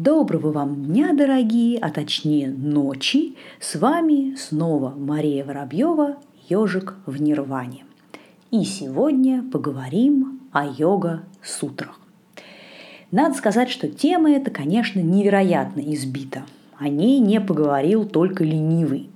Доброго вам дня, дорогие, а точнее ночи. С вами снова Мария Воробьева, ежик в Нирване. И сегодня поговорим о йога-сутрах. Надо сказать, что тема эта, конечно, невероятно избита. О ней не поговорил только ленивый.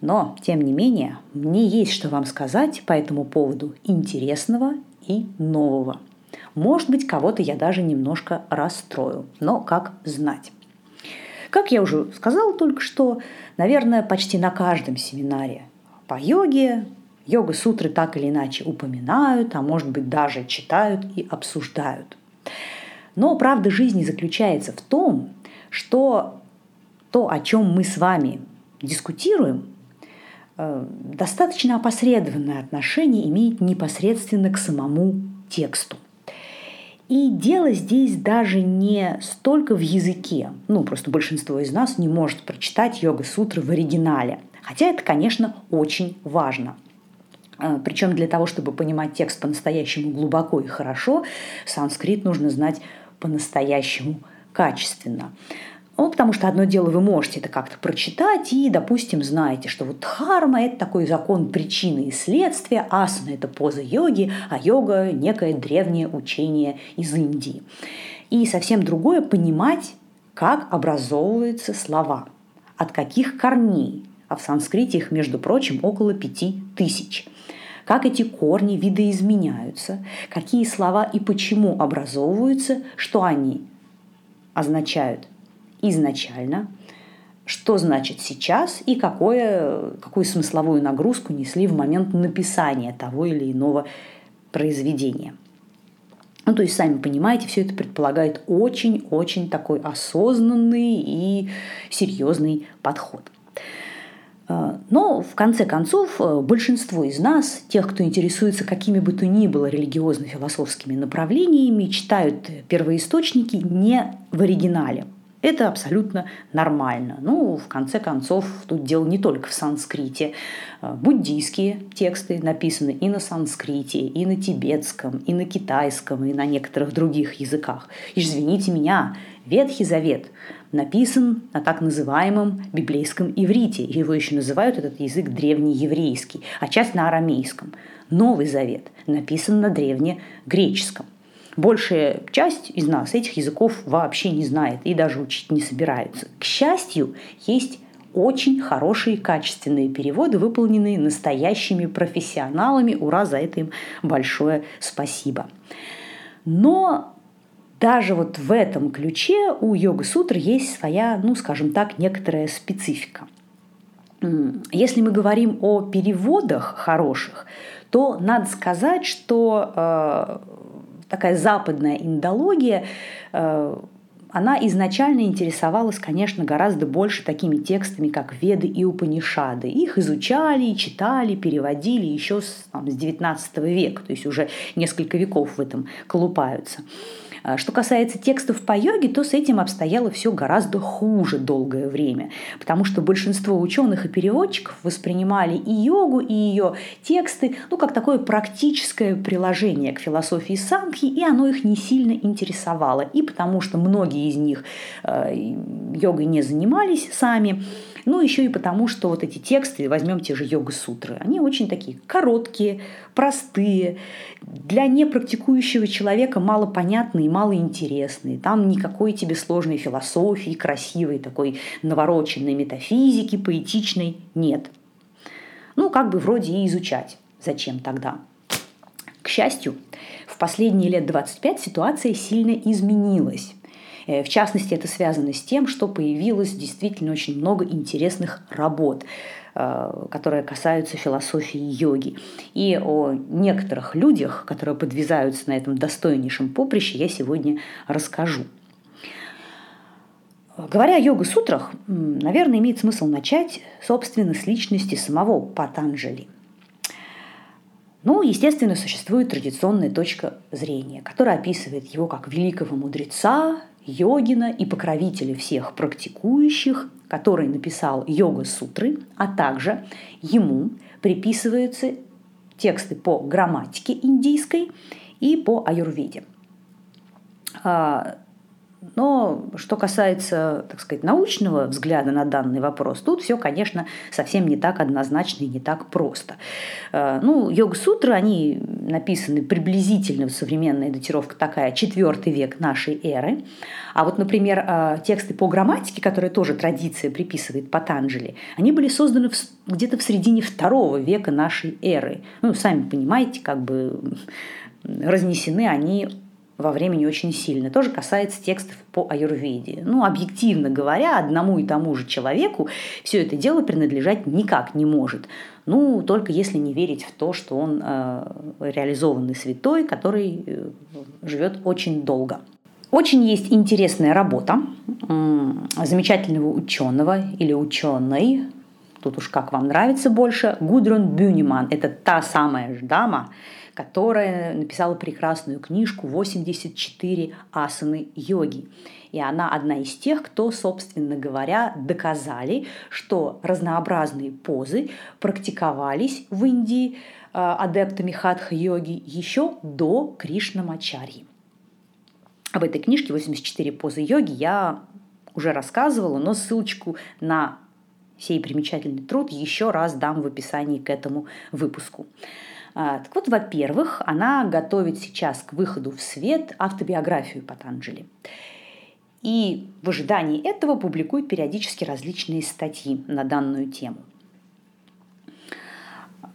Но, тем не менее, мне есть что вам сказать по этому поводу интересного и нового – может быть, кого-то я даже немножко расстрою, но как знать. Как я уже сказала только что, наверное, почти на каждом семинаре по йоге йога-сутры так или иначе упоминают, а может быть даже читают и обсуждают. Но правда жизни заключается в том, что то, о чем мы с вами дискутируем, э, достаточно опосредованное отношение имеет непосредственно к самому тексту. И дело здесь даже не столько в языке. Ну, просто большинство из нас не может прочитать йога-сутры в оригинале. Хотя это, конечно, очень важно. А, Причем для того, чтобы понимать текст по-настоящему глубоко и хорошо, санскрит нужно знать по-настоящему качественно. Ну, потому что одно дело вы можете это как-то прочитать и, допустим, знаете, что вот дхарма – это такой закон причины и следствия, асана – это поза йоги, а йога – некое древнее учение из Индии. И совсем другое – понимать, как образовываются слова, от каких корней, а в санскрите их, между прочим, около пяти тысяч – как эти корни видоизменяются, какие слова и почему образовываются, что они означают изначально, что значит сейчас и какое, какую смысловую нагрузку несли в момент написания того или иного произведения. Ну, то есть, сами понимаете, все это предполагает очень-очень такой осознанный и серьезный подход. А, но, в конце концов, большинство из нас, тех, кто интересуется какими бы то ни было религиозно-философскими направлениями, читают первоисточники не в оригинале, это абсолютно нормально. Ну, в конце концов, тут дело не только в санскрите. А, буддийские тексты написаны и на санскрите, и на тибетском, и на китайском, и на некоторых других языках. Извините меня, Ветхий Завет написан на так называемом библейском иврите. Его еще называют этот язык древнееврейский, а часть на арамейском. Новый Завет написан на древнегреческом. Большая часть из нас этих языков вообще не знает и даже учить не собираются. К счастью, есть очень хорошие качественные переводы, выполненные настоящими профессионалами. Ура, за это им большое спасибо. Но даже вот в этом ключе у йога-сутр есть своя, ну, скажем так, некоторая специфика. Если мы говорим о переводах хороших, то надо сказать, что э, такая западная индология, э, она изначально интересовалась, конечно, гораздо больше такими текстами, как Веды и Упанишады. Их изучали, читали, переводили еще с, там, с XIX века, то есть уже несколько веков в этом колупаются. А что касается текстов по йоге, то с этим обстояло все гораздо хуже долгое время, потому что большинство ученых и переводчиков воспринимали и йогу, и ее тексты ну, как такое практическое приложение к философии санхи, и оно их не сильно интересовало. И потому что многие из них э, йогой не занимались сами, ну, еще и потому, что вот эти тексты, возьмем те же йога-сутры, они очень такие короткие, простые, для непрактикующего человека мало понятные и мало интересные. Там никакой тебе сложной философии, красивой такой навороченной метафизики, поэтичной нет. Ну, как бы вроде и изучать. Зачем тогда? К счастью, в последние лет 25 ситуация сильно изменилась. Э, в частности, это связано с тем, что появилось действительно очень много интересных работ э, которые касаются философии йоги. И о некоторых людях, которые подвязаются на этом достойнейшем поприще, я сегодня расскажу. Говоря о йога-сутрах, наверное, имеет смысл начать, собственно, с личности самого Патанджали. Ну, естественно, существует традиционная точка зрения, которая описывает его как великого мудреца, йогина и покровителя всех практикующих, который написал йога-сутры, а также ему приписываются тексты по грамматике индийской и по аюрведе. Но что касается, так сказать, научного взгляда на данный вопрос, тут все, конечно, совсем не так однозначно и не так просто. Э, ну, йога-сутры, они написаны приблизительно, современная датировка такая, четвертый век нашей эры. А вот, например, э, тексты по грамматике, которые тоже традиция приписывает Патанджали, они были созданы где-то в середине второго века нашей эры. Ну, сами понимаете, как бы разнесены они во времени очень сильно. Тоже касается текстов по аюрведе. Ну, объективно говоря, одному и тому же человеку все это дело принадлежать никак не может. Ну, только если не верить в то, что он э, реализованный святой, который э, живет очень долго. Очень есть интересная работа замечательного ученого или ученой, тут уж как вам нравится больше, Гудрун Бюниман. Это та самая дама, которая написала прекрасную книжку «84 асаны йоги». И она одна из тех, кто, собственно говоря, доказали, что разнообразные позы практиковались в Индии э, адептами хатха-йоги еще до Кришнамачарьи. Об этой книжке «84 позы йоги» я уже рассказывала, но ссылочку на сей примечательный труд еще раз дам в описании к этому выпуску. А, так вот, во-первых, она готовит сейчас к выходу в свет автобиографию Патанджели. И в ожидании этого публикует периодически различные статьи на данную тему.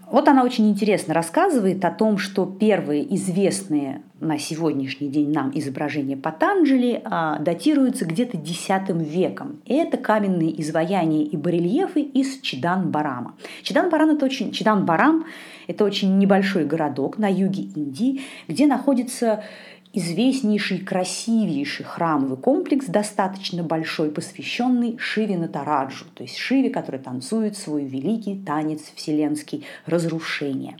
Вот она очень интересно рассказывает о том, что первые известные на сегодняшний день нам изображения Патанджели а, датируются где-то X веком. Это каменные изваяния и барельефы из Чидан-Барама. Чидан-Барам это очень, Чидан-Барам – это очень небольшой городок на юге Индии, где находится известнейший, красивейший храмовый комплекс, достаточно большой, посвященный Шиве Натараджу, то есть Шиве, который танцует свой великий танец вселенский разрушения.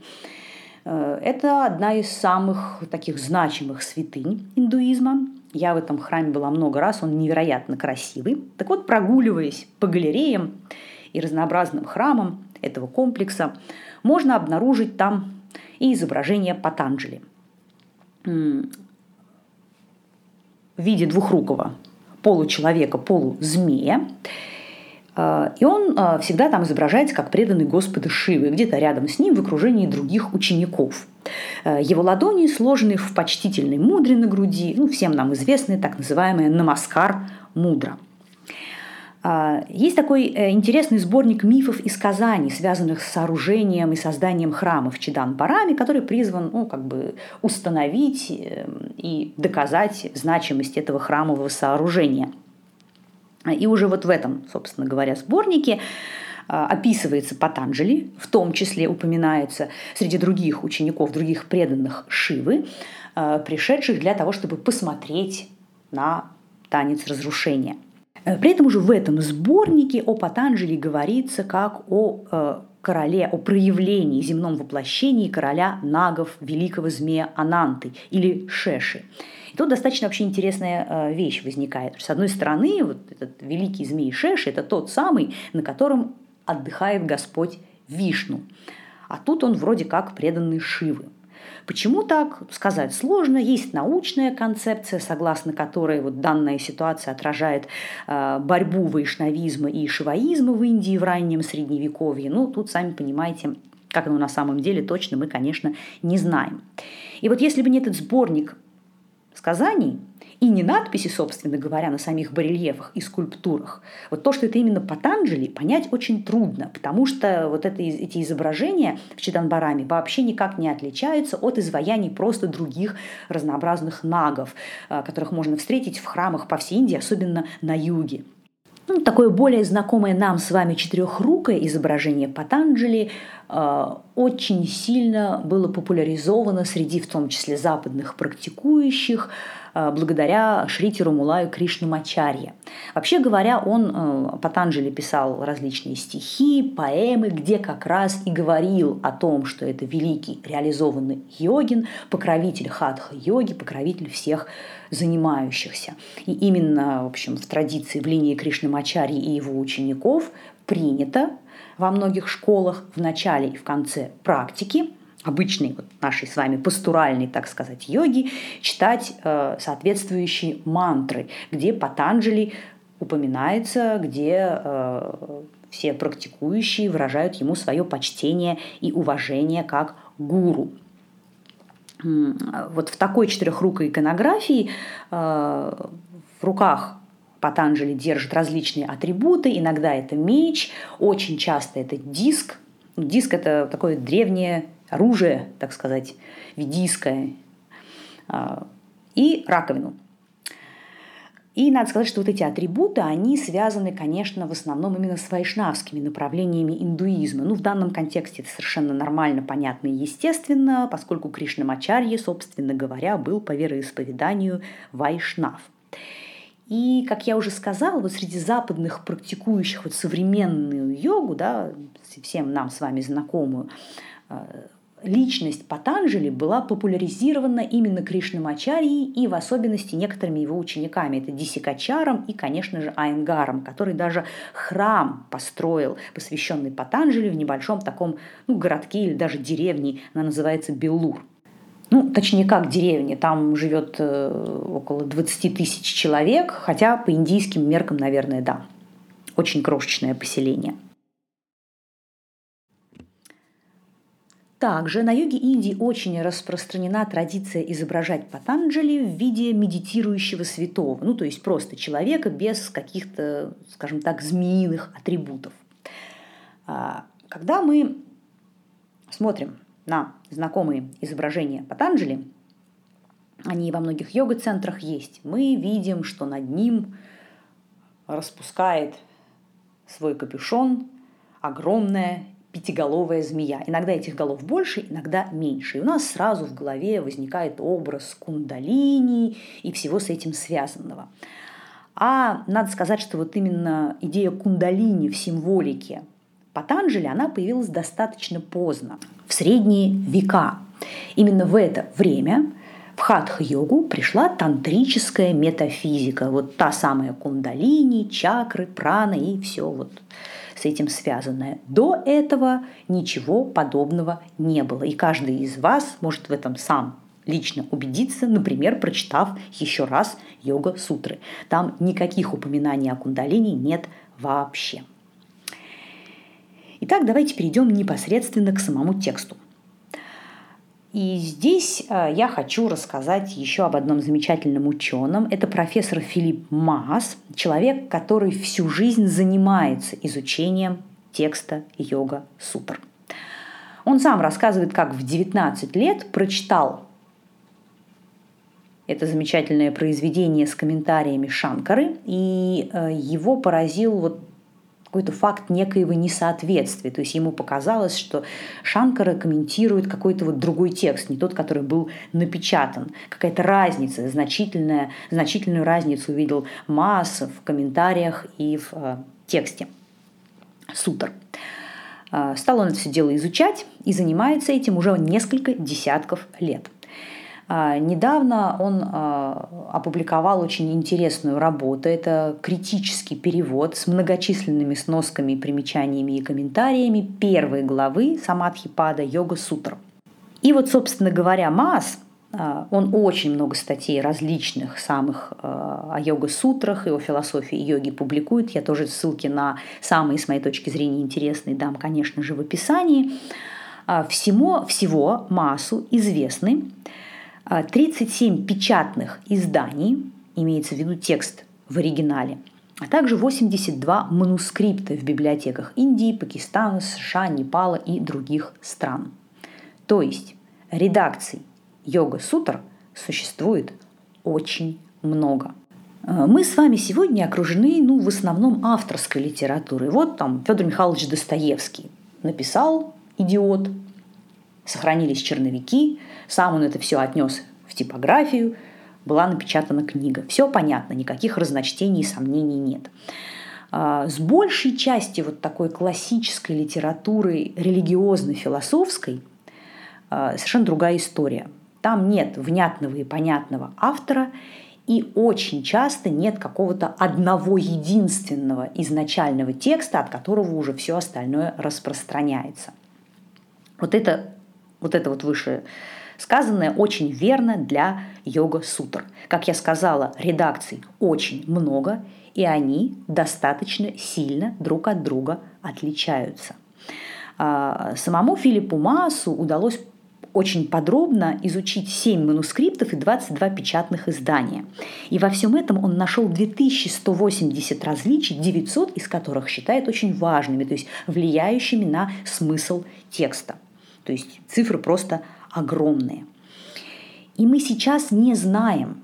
Э, это одна из самых таких значимых святынь индуизма. Я в этом храме была много раз, он невероятно красивый. Так вот, прогуливаясь по галереям и разнообразным храмам этого комплекса, можно обнаружить там и изображение Патанджели в виде двухрукого получеловека, полузмея. А, и он а, всегда там изображается как преданный Господа Шивы, где-то рядом с ним в окружении других учеников. А, его ладони сложены в почтительной мудре на груди, ну, всем нам известный так называемый намаскар мудра – есть такой э, интересный сборник мифов и сказаний, связанных с сооружением и созданием храмов в Чидан-Бараме, который призван ну, как бы установить эм, и доказать значимость этого храмового сооружения. И уже вот в этом, собственно говоря, сборнике а, описывается Патанджели, в том числе упоминается среди других учеников, других преданных Шивы, а, пришедших для того, чтобы посмотреть на танец разрушения – Э, при этом уже в этом сборнике о Патанджели говорится как о э, короле, о проявлении, земном воплощении короля нагов, великого змея Ананты или Шеши. И тут достаточно вообще интересная э, вещь возникает. С одной стороны, вот этот великий змей Шеши – это тот самый, на котором отдыхает Господь Вишну. А тут он вроде как преданный Шивы. Почему так, сказать сложно. Есть научная концепция, согласно которой вот данная ситуация отражает э, борьбу вайшнавизма и шиваизма в Индии в раннем Средневековье. Ну, тут, сами понимаете, как оно на самом деле точно мы, конечно, не знаем. И вот если бы не этот сборник сказаний, и не надписи, собственно говоря, на самих барельефах и скульптурах. Вот то, что это именно Патанджели, понять очень трудно, потому что вот это, эти изображения в Чиданбараме вообще никак не отличаются от изваяний просто других разнообразных нагов, э, которых можно встретить в храмах по всей Индии, особенно на юге. Ну, такое более знакомое нам с вами четырехрукое изображение Патанджели э, очень сильно было популяризовано среди, в том числе, западных практикующих, благодаря Шрити Румулаю Кришнамачарье. Вообще говоря, он э, Патанджели писал различные стихи, поэмы, где как раз и говорил о том, что это великий реализованный йогин, покровитель хатха-йоги, покровитель всех занимающихся. И именно, в общем, в традиции в линии Кришнамачарьи и его учеников принято во многих школах в начале и в конце практики обычной вот нашей с вами пастуральной, так сказать, йоги, читать э, соответствующие мантры, где Патанджали упоминается, где э, все практикующие выражают ему свое почтение и уважение как гуру. Вот в такой четырехрукой иконографии э, в руках Патанджали держит различные атрибуты, иногда это меч, очень часто это диск. Диск – это такое древнее оружие, так сказать, ведийское, э, и раковину – и надо сказать, что вот эти атрибуты, они связаны, конечно, в основном именно с вайшнавскими направлениями индуизма. Ну, в данном контексте это совершенно нормально, понятно и естественно, поскольку Кришнамачарья, собственно говоря, был по вероисповеданию вайшнав. И, как я уже сказала, вот среди западных практикующих вот современную йогу, да, всем нам с вами знакомую, э, личность Патанджали была популяризирована именно Кришнамачарьей и в особенности некоторыми его учениками. Это Дисикачаром и, конечно же, Айнгаром, который даже храм построил, посвященный Патанджали в небольшом таком ну, городке или даже деревне, она называется Белур. Ну, точнее, как деревня, там живет э, около 20 тысяч человек, хотя по индийским меркам, наверное, да, очень крошечное поселение – Также на юге Индии очень распространена традиция изображать Патанджали в виде медитирующего святого, ну то есть просто человека без каких-то, скажем так, змеиных атрибутов. А, когда мы смотрим на знакомые изображения Патанджали, они во многих йога-центрах есть, мы видим, что над ним распускает свой капюшон огромная пятиголовая змея. Иногда этих голов больше, иногда меньше. И у нас сразу в голове возникает образ кундалини и всего с этим связанного. А надо сказать, что вот именно идея кундалини в символике Патанджали, она появилась достаточно поздно, в средние века. Именно в это время в хатха-йогу пришла тантрическая метафизика. Вот та самая кундалини, чакры, прана и все вот с этим связанное. До этого ничего подобного не было. И каждый из вас может в этом сам лично убедиться, например, прочитав еще раз йога-сутры. Там никаких упоминаний о кундалини нет вообще. Итак, давайте перейдем непосредственно к самому тексту. И здесь э, я хочу рассказать еще об одном замечательном ученом. Это профессор Филипп Маас, человек, который всю жизнь занимается изучением текста йога-сутр. Он сам рассказывает, как в 19 лет прочитал это замечательное произведение с комментариями Шанкары, и э, его поразил вот какой-то факт некоего несоответствия. То есть ему показалось, что Шанкара комментирует какой-то вот другой текст, не тот, который был напечатан. Какая-то разница, значительная, значительную разницу увидел Масса в комментариях и в э, тексте сутр. Э, стал он это все дело изучать и занимается этим уже несколько десятков лет – недавно он а, опубликовал очень интересную работу. Это критический перевод с многочисленными сносками, примечаниями и комментариями первой главы Самадхипада Йога Сутр. И вот, собственно говоря, Маас, а, он очень много статей различных самых о йога-сутрах и о философии йоги публикует. Я тоже ссылки на самые, с моей точки зрения, интересные дам, конечно же, в описании. Всему, всего массу известны 37 а, печатных изданий, имеется в виду текст в оригинале, а также 82 манускрипта в библиотеках Индии, Пакистана, США, Непала и других стран. То есть редакций йога-сутр существует очень много. А, мы с вами сегодня окружены, ну, в основном авторской литературой. Вот там Федор Михайлович Достоевский написал «Идиот», сохранились черновики, сам он это все отнес в типографию, была напечатана книга. Все понятно, никаких разночтений и сомнений нет. А, с большей части вот такой классической литературы, религиозно-философской, а, совершенно другая история. Там нет внятного и понятного автора, и очень часто нет какого-то одного единственного изначального текста, от которого уже все остальное распространяется. Вот это вот это вот выше сказанное очень верно для йога-сутр. Как я сказала, редакций очень много, и они достаточно сильно друг от друга отличаются. А, самому Филиппу Маасу удалось очень подробно изучить 7 манускриптов и 22 печатных издания. И во всем этом он нашел 2180 различий, 900 из которых считает очень важными, то есть влияющими на смысл текста. То есть цифры просто огромные. И мы сейчас не знаем,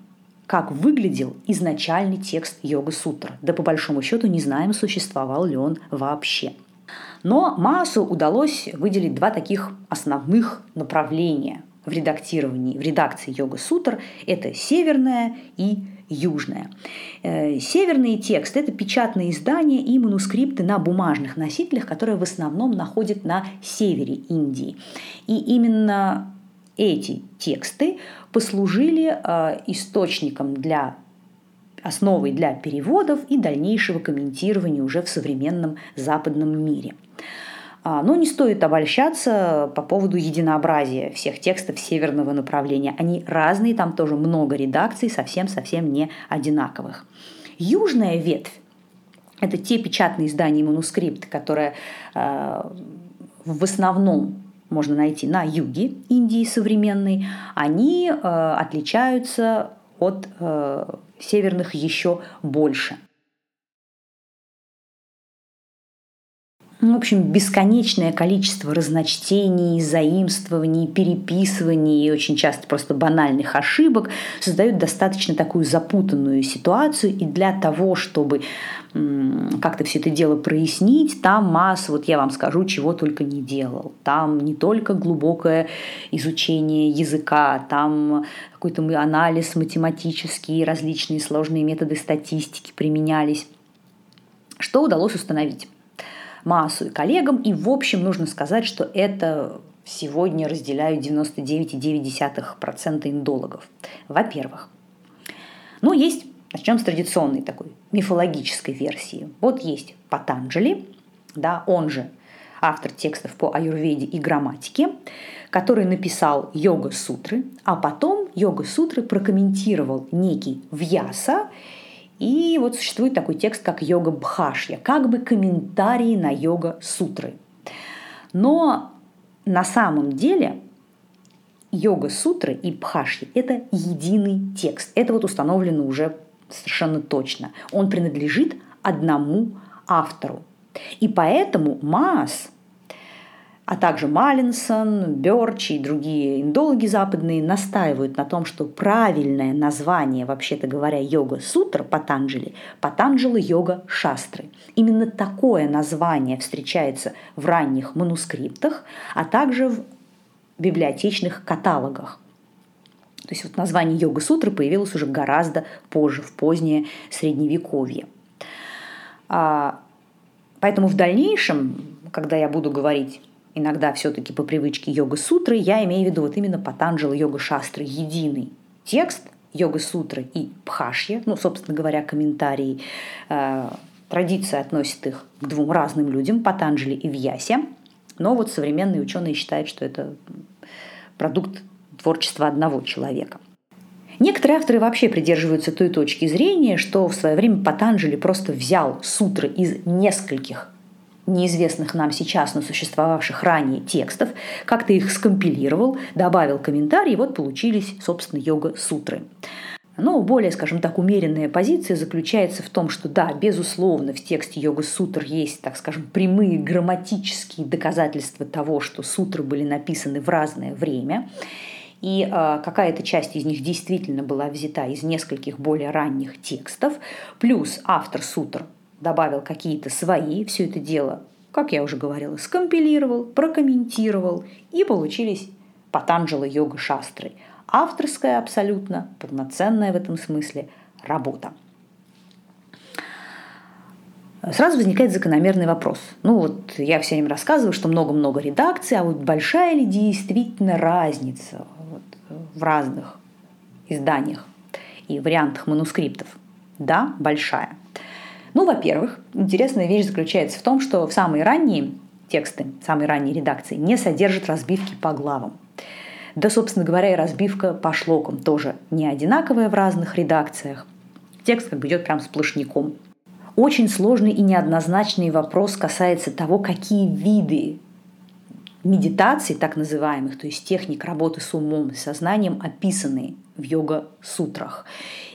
как выглядел изначальный текст йога-сутра. Да по большому счету не знаем, существовал ли он вообще. Но Маасу удалось выделить два таких основных направления в редактировании, в редакции йога-сутр. Это северная и южная. Э, северные тексты – это печатные издания и манускрипты на бумажных носителях, которые в основном находят на севере Индии. И именно эти тексты послужили э, источником для основой для переводов и дальнейшего комментирования уже в современном западном мире. А, но не стоит обольщаться по поводу единообразия всех текстов северного направления. Они разные, там тоже много редакций, совсем-совсем не одинаковых. Южная ветвь – это те печатные издания и манускрипты, которые э, в основном можно найти на юге Индии современной, они э, отличаются от северных еще больше. Ну, в общем, бесконечное количество разночтений, заимствований, переписываний и очень часто просто банальных ошибок создают достаточно такую запутанную ситуацию. И для того, чтобы как-то все это дело прояснить, там масса, вот я вам скажу, чего только не делал. Там не только глубокое изучение языка, там какой-то анализ математический, различные сложные методы статистики применялись. Что удалось установить? Массу и коллегам. И в общем нужно сказать, что это сегодня разделяют 99,9% индологов. Во-первых, ну, есть, начнем с традиционной такой мифологической версии. Вот есть Патанджали, да, он же автор текстов по аюрведе и грамматике, который написал йога-сутры, а потом йога-сутры прокомментировал некий Вьяса и вот существует такой текст, как йога Бхашья, как бы комментарии на йога-сутры. Но на самом деле йога-сутры и Бхашья – это единый текст. Это вот установлено уже совершенно точно. Он принадлежит одному автору. И поэтому Маас а также Маллинсон, Бёрч и другие индологи западные настаивают на том, что правильное название, вообще-то говоря, йога-сутра Патанджали – Патанджала йога шастры. Именно такое название встречается в ранних манускриптах, а также в библиотечных каталогах. То есть вот название йога-сутры появилось уже гораздо позже, в позднее Средневековье. А, поэтому в дальнейшем, когда я буду говорить иногда все-таки по привычке йога-сутры, я имею в виду вот именно Патанджала йога-шастры, единый текст йога-сутры и Пхашья, ну, собственно говоря, комментарии. Э, традиция относит их к двум разным людям, Патанджали и Вьясе, но вот современные ученые считают, что это продукт творчества одного человека. Некоторые авторы вообще придерживаются той точки зрения, что в свое время Патанджали просто взял сутры из нескольких неизвестных нам сейчас, но существовавших ранее текстов, как-то их скомпилировал, добавил комментарии, и вот получились, собственно, йога-сутры. Но более, скажем так, умеренная позиция заключается в том, что да, безусловно, в тексте йога-сутр есть, так скажем, прямые грамматические доказательства того, что сутры были написаны в разное время, и э, какая-то часть из них действительно была взята из нескольких более ранних текстов, плюс автор сутр добавил какие-то свои, все это дело, как я уже говорила, скомпилировал, прокомментировал, и получились Патанджала йога шастры. Авторская абсолютно, полноценная в этом смысле работа. Сразу возникает закономерный вопрос. Ну вот я все время рассказываю, что много-много редакций, а вот большая ли действительно разница вот, в разных изданиях и вариантах манускриптов? Да, большая. Ну, во-первых, интересная вещь заключается в том, что в самые ранние тексты, самые ранние редакции не содержат разбивки по главам. Да, собственно говоря, и разбивка по шлокам тоже не одинаковая в разных редакциях. Текст как бы идет прям сплошняком. Очень сложный и неоднозначный вопрос касается того, какие виды медитаций, так называемых, то есть техник работы с умом и сознанием, описаны в йога-сутрах.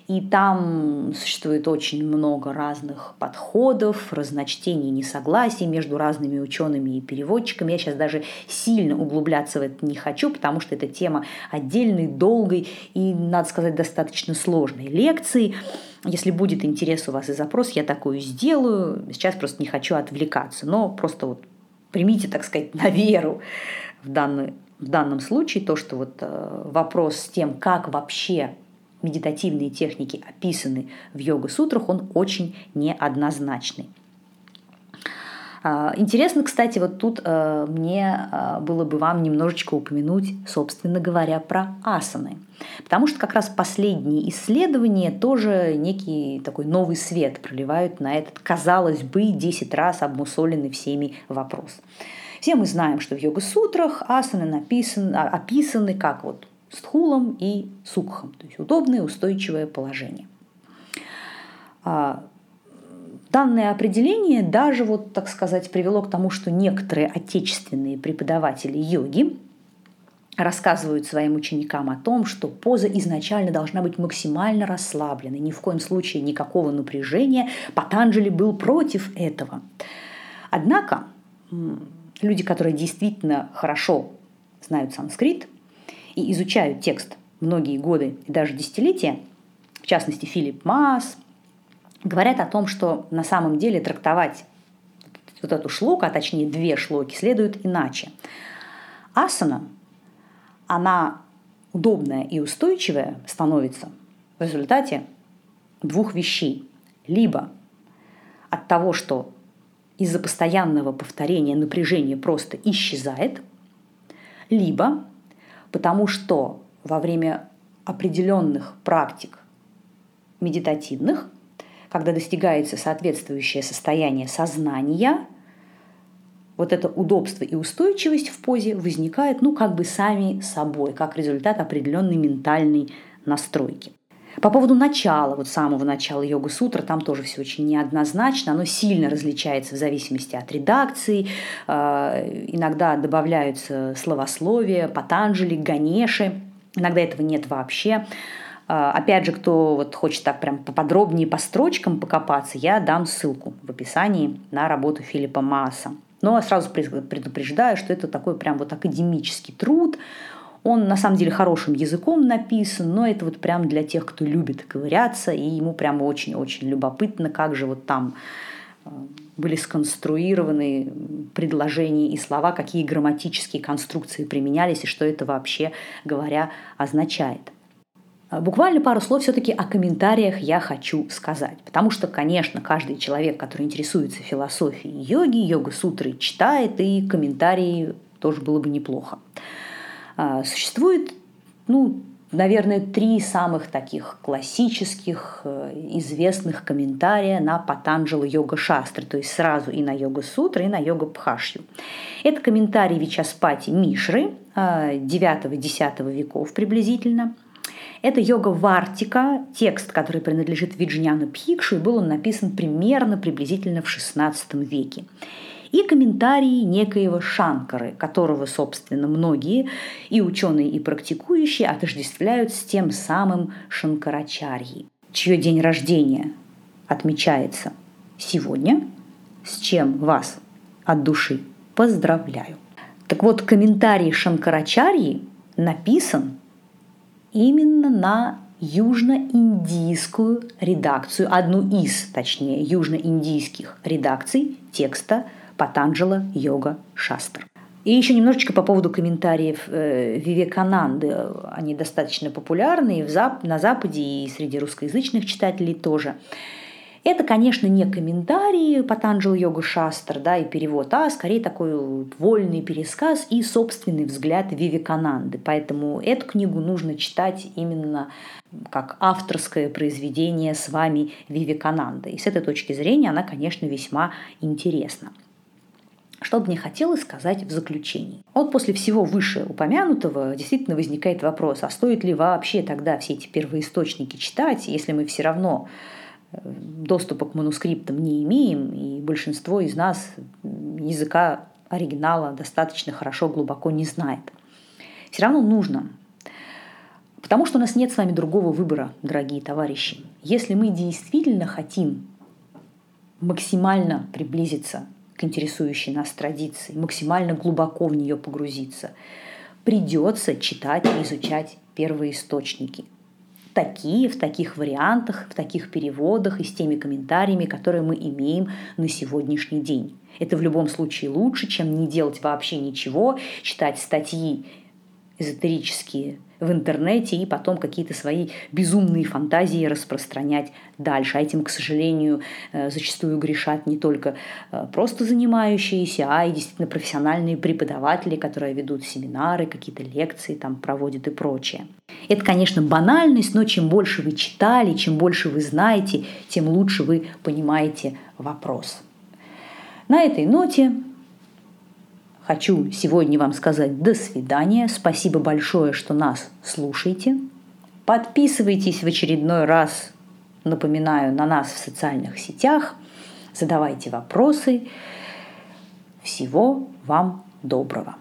И там существует очень много разных подходов, разночтений, несогласий между разными учеными и переводчиками. Я сейчас даже сильно углубляться в это не хочу, потому что это тема отдельной, долгой и, надо сказать, достаточно сложной лекции. Если будет интерес у вас и запрос, я такую сделаю. Сейчас просто не хочу отвлекаться, но просто вот примите, так сказать, на веру в, данный, в данном случае то, что вот э, вопрос с тем, как вообще медитативные техники описаны в йога-сутрах, он очень неоднозначный. А, интересно, кстати, вот тут э, мне э, было бы вам немножечко упомянуть, собственно говоря, про асаны. Потому что как раз последние исследования тоже некий такой новый свет проливают на этот, казалось бы, 10 раз обмусоленный всеми вопрос. Все мы знаем, что в йога-сутрах асаны написаны, а, описаны как вот стхулом и сукхом, то есть удобное устойчивое положение. А, данное определение даже, вот, так сказать, привело к тому, что некоторые отечественные преподаватели йоги рассказывают своим ученикам о том, что поза изначально должна быть максимально расслабленной, ни в коем случае никакого напряжения. Патанджали был против этого. Однако люди, которые действительно хорошо знают санскрит, и изучают текст многие годы и даже десятилетия, в частности Филипп Маас, говорят о том, что на самом деле трактовать вот эту шлоку, а точнее две шлоки, следует иначе. Асана, она удобная и устойчивая становится в результате двух вещей. Либо от того, что из-за постоянного повторения напряжение просто исчезает, либо потому что во время определенных практик медитативных, когда достигается соответствующее состояние сознания, вот это удобство и устойчивость в позе возникает, ну, как бы сами собой, как результат определенной ментальной настройки. По поводу начала, вот самого начала йога-сутра, там тоже все очень неоднозначно, оно сильно различается в зависимости от редакции, э, иногда добавляются словословия, патанджели, ганеши, иногда этого нет вообще. Э, опять же, кто вот хочет так прям поподробнее по строчкам покопаться, я дам ссылку в описании на работу Филиппа Мааса. Но сразу предупреждаю, что это такой прям вот академический труд, он на самом деле хорошим языком написан, но это вот прям для тех, кто любит ковыряться, и ему прямо очень-очень любопытно, как же вот там э, были сконструированы предложения и слова, какие грамматические конструкции применялись и что это вообще говоря означает. Буквально пару слов все-таки о комментариях я хочу сказать. Потому что, конечно, каждый человек, который интересуется философией йоги, йога-сутры читает, и комментарии тоже было бы неплохо. А, существует, ну, наверное, три самых таких классических, э, известных комментария на Патанджала йога шастры, то есть сразу и на йога сутры, и на йога пхашью. Это комментарий Вичаспати Мишры 9-10 а, веков приблизительно. Это йога Вартика, текст, который принадлежит Виджняну Пхикшу, и был он написан примерно приблизительно в XVI веке и комментарии некоего Шанкары, которого, собственно, многие и ученые, и практикующие отождествляют с тем самым Шанкарачарьей, чье день рождения отмечается сегодня, с чем вас от души поздравляю. Так вот, комментарий Шанкарачарьи написан именно на южно-индийскую редакцию, одну из, точнее, южно-индийских редакций текста Патанджала Йога Шастр. И еще немножечко по поводу комментариев э, Вивекананды. Они достаточно популярны и в Зап- на Западе, и среди русскоязычных читателей тоже. Это, конечно, не комментарии Патанджал Йога Шастр да, и перевод, а скорее такой вольный пересказ и собственный взгляд Вивекананды. Поэтому эту книгу нужно читать именно как авторское произведение с вами Вивекананды. И с этой точки зрения она, конечно, весьма интересна. Что бы мне хотелось сказать в заключении? Вот после всего вышеупомянутого действительно возникает вопрос, а стоит ли вообще тогда все эти первоисточники читать, если мы все равно э, доступа к манускриптам не имеем, и большинство из нас языка оригинала достаточно хорошо, глубоко не знает. Все равно нужно. Потому что у нас нет с вами другого выбора, дорогие товарищи. Если мы действительно хотим максимально приблизиться к интересующей нас традиции, максимально глубоко в нее погрузиться, придется читать и изучать первые источники. Такие, в таких вариантах, в таких переводах и с теми комментариями, которые мы имеем на сегодняшний день. Это в любом случае лучше, чем не делать вообще ничего, читать статьи эзотерические в интернете и потом какие-то свои безумные фантазии распространять дальше. А этим, к сожалению, э, зачастую грешат не только э, просто занимающиеся, а и действительно профессиональные преподаватели, которые ведут семинары, какие-то лекции там проводят и прочее. Это, конечно, банальность, но чем больше вы читали, чем больше вы знаете, тем лучше вы понимаете вопрос. На этой ноте Хочу сегодня вам сказать до свидания. Спасибо большое, что нас слушаете. Подписывайтесь в очередной раз, напоминаю, на нас в социальных сетях. Задавайте вопросы. Всего вам доброго.